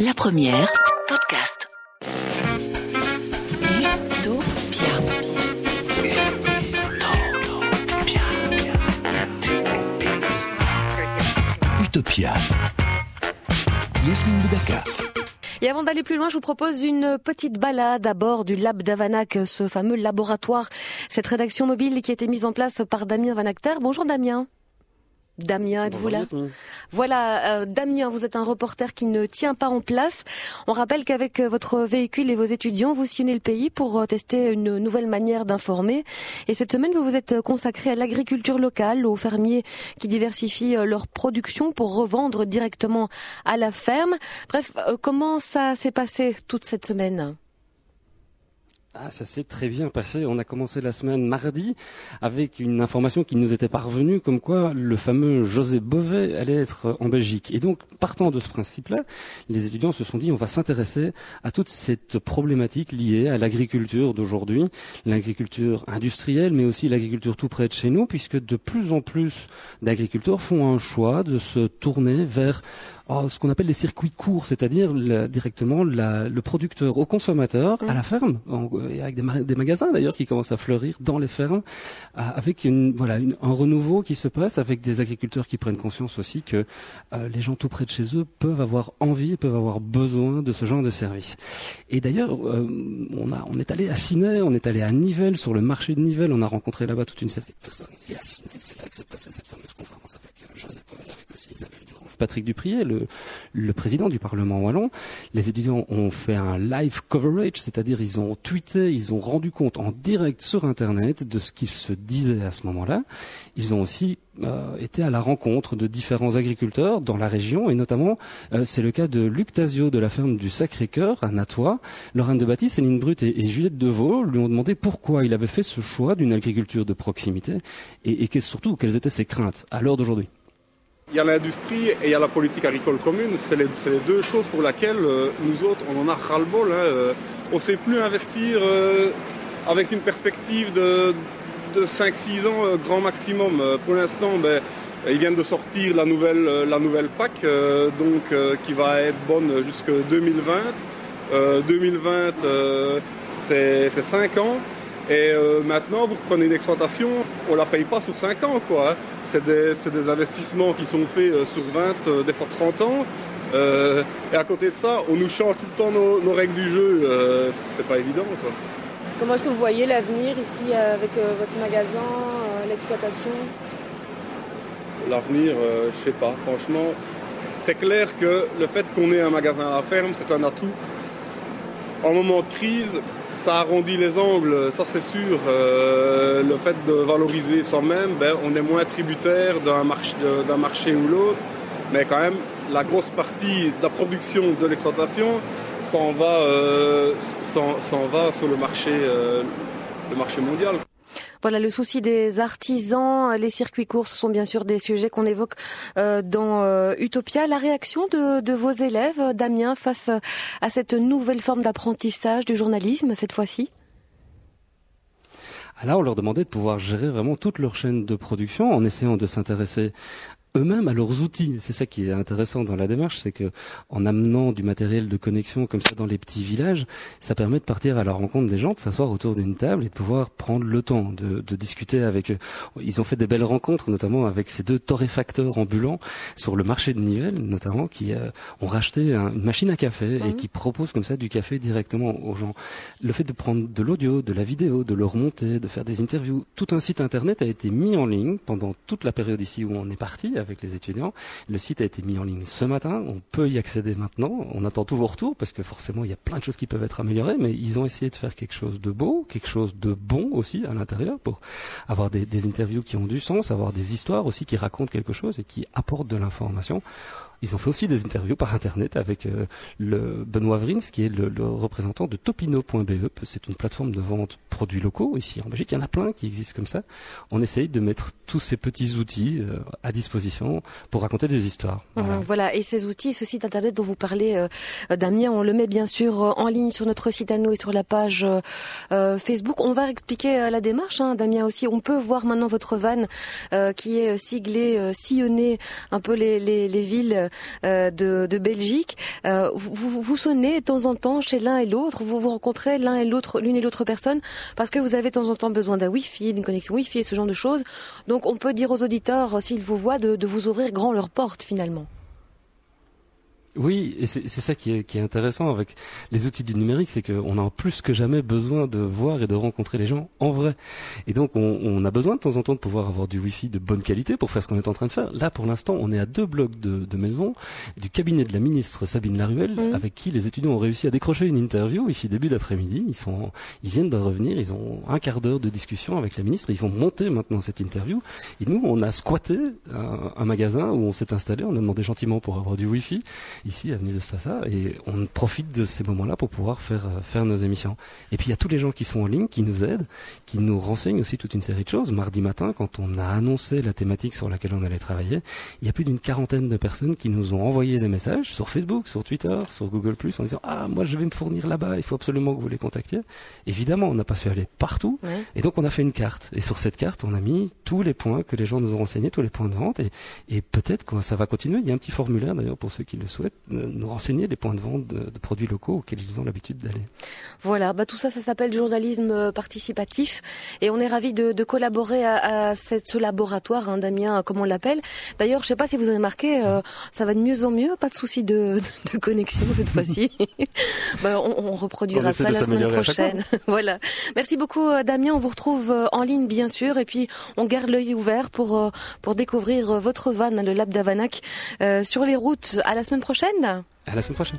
La première, podcast. Utopia. Utopia. Yasmine Boudaka. Et avant d'aller plus loin, je vous propose une petite balade à bord du Lab d'Avanac, ce fameux laboratoire, cette rédaction mobile qui a été mise en place par Damien Van Acter. Bonjour Damien. Damien, êtes-vous là Voilà, euh, Damien, vous êtes un reporter qui ne tient pas en place. On rappelle qu'avec euh, votre véhicule et vos étudiants, vous sillonnez le pays pour euh, tester une nouvelle manière d'informer. Et cette semaine, vous vous êtes consacré à l'agriculture locale, aux fermiers qui diversifient leur production pour revendre directement à la ferme. Bref, comment ça s'est passé toute cette semaine? Ah, ça s'est très bien passé. On a commencé la semaine mardi avec une information qui nous était parvenue comme quoi le fameux José Bové allait être en Belgique. Et donc, partant de ce principe-là, les étudiants se sont dit on va s'intéresser à toute cette problématique liée à l'agriculture d'aujourd'hui, l'agriculture industrielle, mais aussi l'agriculture tout près de chez nous, puisque de plus en plus d'agriculteurs font un choix de se tourner vers ce qu'on appelle les circuits courts, c'est-à-dire directement la, le producteur au consommateur, à la ferme, avec des, des magasins d'ailleurs qui commencent à fleurir dans les fermes, avec une, voilà, un renouveau qui se passe, avec des agriculteurs qui prennent conscience aussi que euh, les gens tout près de chez eux peuvent avoir envie, peuvent avoir besoin de ce genre de service. Et d'ailleurs, euh, on, a, on est allé à Ciney, on est allé à Nivelles, sur le marché de Nivelles, on a rencontré là-bas toute une série de personnes. Et à Ciney, c'est là que s'est passée cette fameuse conférence avec euh, avec Isabelle Durand. Patrick Duprier, le, le, président du Parlement wallon. Les étudiants ont fait un live coverage, c'est-à-dire ils ont tweeté, ils ont rendu compte en direct sur Internet de ce qu'il se disait à ce moment-là. Ils ont aussi euh, été à la rencontre de différents agriculteurs dans la région, et notamment euh, c'est le cas de Luc Tazio de la ferme du Sacré-Cœur à Natois. Lorraine de Baptiste, Céline Brut et, Juliette Deveau lui ont demandé pourquoi il avait fait ce choix d'une agriculture de proximité et, et surtout quelles étaient ses craintes à l'heure d'aujourd'hui. Il y a l'industrie et il y a la politique agricole commune. C'est les, deux choses pour lesquelles euh, nous autres, on en a ras-le-bol. Hein, euh. on ne sait plus investir euh, avec une perspective de, 5-6 ans grand maximum. pour l'instant, ben, ils viennent de sortir la nouvelle, la nouvelle PAC, donc, qui va être bonne jusqu'en 2020. 2020, c'est 5 ans. Et euh, maintenant, vous reprenez une exploitation, on ne la paye pas sur 5 ans. quoi. Hein. C'est des, investissements qui sont faits euh, sur 20, euh, des fois 30 ans. et à côté de ça, on nous change tout le temps nos, règles du jeu. c'est pas évident. Quoi. Comment est-ce que vous voyez l'avenir ici avec votre magasin, l'exploitation? L'avenir, je sais pas. Franchement, c'est clair que le fait qu'on ait un magasin à la ferme, c'est un atout en moment de crise, ça arrondit les angles, ça c'est sûr. Euh, le fait de valoriser soi-même, ben, on est moins tributaire d'un marché, marché ou l'autre. Mais quand même, la grosse partie de la production de l'exploitation s'en va, euh, va sur le marché, euh, le marché mondial. Voilà, le souci des artisans, les circuits courts, ce sont bien sûr des sujets qu'on évoque euh, dans euh, Utopia. La réaction de, vos élèves, Damien, face à cette nouvelle forme d'apprentissage du journalisme cette fois-ci? Alors, on leur demandait de pouvoir gérer vraiment toute leur chaîne de production en essayant de s'intéresser eux-mêmes à leurs outils. C'est ça qui est intéressant dans la démarche, c'est que en amenant du matériel de connexion comme ça dans les petits villages, ça permet de partir à la rencontre des gens, de s'asseoir autour d'une table et de pouvoir prendre le temps de, de, discuter avec eux. Ils ont fait des belles rencontres, notamment avec ces deux torréfacteurs ambulants sur le marché de Nivelles, notamment, qui euh, ont racheté une machine à café et mhm. qui proposent comme ça du café directement aux gens. Le fait de prendre de l'audio, de la vidéo, de le remonter, de faire des interviews, tout un site internet a été mis en ligne pendant toute la période ici où on est parti avec les étudiants. Le site a été mis en ligne ce matin. On peut y accéder maintenant. On attend tous vos retours parce que forcément il y a plein de choses qui peuvent être améliorées, mais ils ont essayé de faire quelque chose de beau, quelque chose de bon aussi à l'intérieur pour avoir des, des interviews qui ont du sens, avoir des histoires aussi qui racontent quelque chose et qui apportent de l'information. Ils ont fait aussi des interviews par internet avec euh, le Benoît Vrins, qui est le, représentant de Topino.be. C'est une plateforme de vente produits locaux ici en Belgique. Il y en a plein qui existent comme ça. On essaye de mettre tous ces petits outils euh, à disposition pour raconter des histoires. Mhm, voilà. Et ces outils, ce site internet dont vous parlez, euh, Damien, on le met bien sûr en ligne sur notre site à nous et sur la page Facebook. On va expliquer la démarche, hein, Damien aussi. On peut voir maintenant votre van qui est siglée, sillonnée un peu les, les, les villes de, de, Belgique. Vous, vous, sonnez de temps en temps chez l'un et l'autre, vous vous rencontrez l'un et l'autre, l'une et l'autre personne, parce que vous avez de temps en temps besoin d'un Wi-Fi, d'une connexion Wi-Fi et ce genre de choses. Donc on peut dire aux auditeurs, s'ils vous voient, de, de vous ouvrir grand leurs portes finalement. Oui, et c'est ça qui est, qui est, intéressant avec les outils du numérique, c'est qu'on a plus que jamais besoin de voir et de rencontrer les gens en vrai. Et donc on, on, a besoin de temps en temps de pouvoir avoir du Wi-Fi de bonne qualité pour faire ce qu'on est en train de faire. Là, pour l'instant, on est à deux blocs de, de maison du cabinet de la ministre Sabine Laruelle, mmh. avec qui les étudiants ont réussi à décrocher une interview ici début d'après-midi. Ils sont, ils viennent de revenir, ils ont un quart d'heure de discussion avec la ministre. Et ils vont monter maintenant cette interview. Et nous, on a squatté un, un magasin où on s'est installé. On a demandé gentiment pour avoir du Wi-Fi ici, avenue de Stassa, et on profite de ces moments-là pour pouvoir faire euh, faire nos émissions. Et puis il y a tous les gens qui sont en ligne, qui nous aident, qui nous renseignent aussi toute une série de choses. Mardi matin, quand on a annoncé la thématique sur laquelle on allait travailler, il y a plus d'une quarantaine de personnes qui nous ont envoyé des messages sur Facebook, sur Twitter, sur Google en disant ah moi je vais me fournir là-bas, il faut absolument que vous les contactiez. Évidemment, on n'a pas su aller partout, et donc on a fait une carte. Et sur cette carte, on a mis tous les points que les gens nous ont renseignés, tous les points de vente, et, et peut-être que ça va continuer. Il y a un petit formulaire d'ailleurs pour ceux qui le souhaitent nous renseigner les points de vente de, produits locaux auxquels ils ont l'habitude d'aller. Voilà, bah tout ça, ça s'appelle journalisme euh, participatif et on est ravi de, de collaborer à, à cette, ce laboratoire, hein, Damien, comme on l'appelle. D'ailleurs, je sais pas si vous avez remarqué, euh, ça va de mieux en mieux, pas de souci de, de, connexion cette fois-ci. bah, on, on, reproduira ça la semaine prochaine. voilà. Merci beaucoup, euh, Damien. On vous retrouve en ligne, bien sûr, et puis on garde l'œil ouvert pour pour découvrir votre van, le Lab d'Avanac, euh, sur les routes. À la semaine prochaine. À la semaine prochaine.